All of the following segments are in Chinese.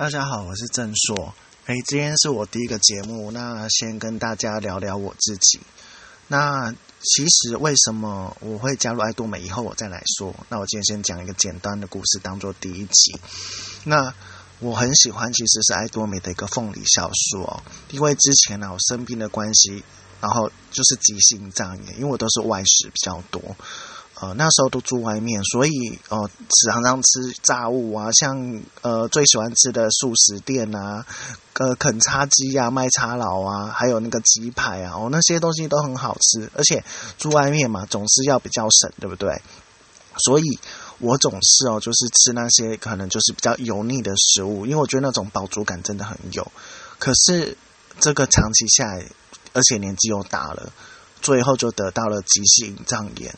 大家好，我是郑硕。诶，今天是我第一个节目，那先跟大家聊聊我自己。那其实为什么我会加入爱多美？以后我再来说。那我今天先讲一个简单的故事，当做第一集。那我很喜欢，其实是爱多美的一个凤梨酵素哦，因为之前呢我生病的关系，然后就是急性障眼，因为我都是外食比较多。呃，那时候都住外面，所以哦呃，常常吃炸物啊，像呃最喜欢吃的素食店啊，呃肯叉鸡啊、麦叉佬啊，还有那个鸡排啊，哦那些东西都很好吃，而且住外面嘛，总是要比较省，对不对？所以我总是哦，就是吃那些可能就是比较油腻的食物，因为我觉得那种饱足感真的很有。可是这个长期下来，而且年纪又大了，最后就得到了急性胀炎。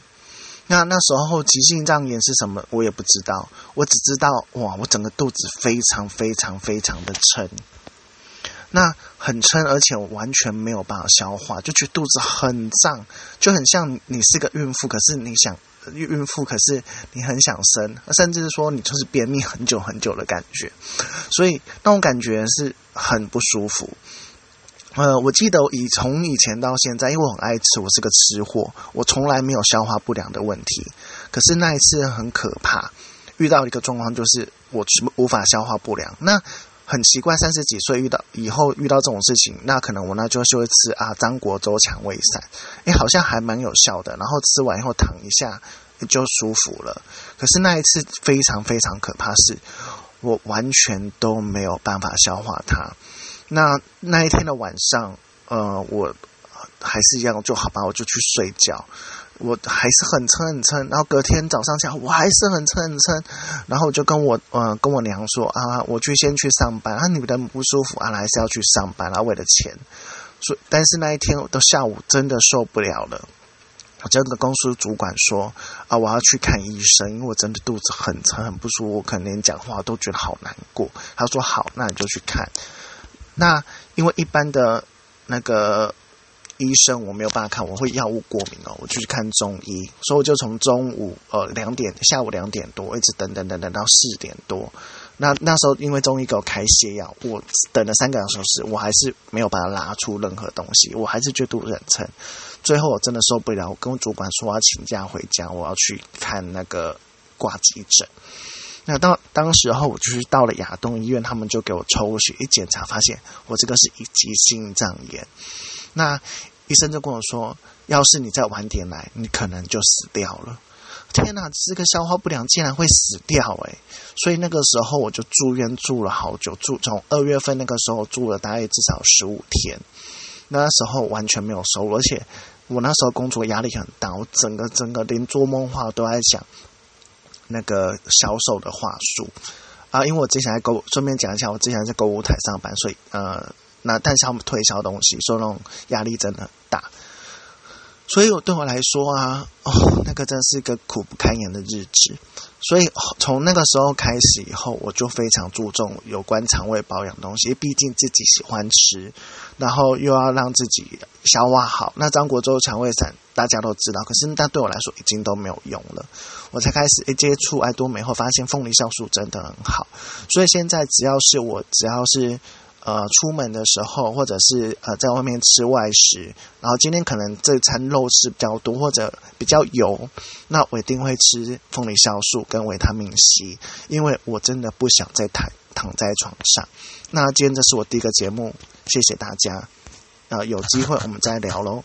那那时候急性胀炎是什么？我也不知道，我只知道哇，我整个肚子非常非常非常的撑，那很撑，而且我完全没有办法消化，就觉肚子很胀，就很像你是个孕妇，可是你想孕妇，可是你很想生，甚至是说你就是便秘很久很久的感觉，所以那种感觉是很不舒服。呃，我记得以从以前到现在，因为我很爱吃，我是个吃货，我从来没有消化不良的问题。可是那一次很可怕，遇到一个状况就是我无法消化不良。那很奇怪，三十几岁遇到以后遇到这种事情，那可能我那就就会吃啊张国周强胃散，哎，好像还蛮有效的。然后吃完以后躺一下就舒服了。可是那一次非常非常可怕，是我完全都没有办法消化它。那那一天的晚上，呃，我还是一样，就好吧，我就去睡觉。我还是很撑很撑，然后隔天早上起来，我还是很撑很撑。然后我就跟我呃跟我娘说啊，我去先去上班。啊，你们不舒服啊，还是要去上班啊，为了钱。所以，但是那一天到下午真的受不了了，我真的公司主管说啊，我要去看医生，因为我真的肚子很撑很不舒服，我可能连讲话都觉得好难过。他说好，那你就去看。那因为一般的那个医生我没有办法看，我会药物过敏哦，我就去看中医，所以我就从中午呃两点下午两点多一直等等等等到四点多。那那时候因为中医给我开泻药，我等了三个小时，我还是没有把它拉出任何东西，我还是觉得肚子很撑。最后我真的受不了，我跟主管说我要请假回家，我要去看那个挂急诊。那当当时候我就是到了亚东医院，他们就给我抽血一检查，发现我这个是一级心脏炎。那医生就跟我说，要是你再晚点来，你可能就死掉了。天哪，这个消化不良竟然会死掉诶，所以那个时候我就住院住了好久，住从二月份那个时候住了大概至少十五天。那时候完全没有收入，而且我那时候工作压力很大，我整个整个连做梦话都在想。那个销售的话术啊，因为我之前在购，顺便讲一下，我之前在购物台上班，所以呃，那但是他们推销东西，所以那种压力真的很大。所以我对我来说啊，哦，那个真是一个苦不堪言的日子。所以从那个时候开始以后，我就非常注重有关肠胃保养东西。毕竟自己喜欢吃，然后又要让自己消化好。那张国周肠胃散大家都知道，可是但对我来说已经都没有用了。我才开始一接触爱多美后，发现凤梨酵素真的很好。所以现在只要是我只要是。呃，出门的时候，或者是呃，在外面吃外食，然后今天可能这餐肉食比较多，或者比较油，那我一定会吃凤梨酵素跟维他命 C，因为我真的不想再躺躺在床上。那今天这是我第一个节目，谢谢大家，呃，有机会我们再聊喽。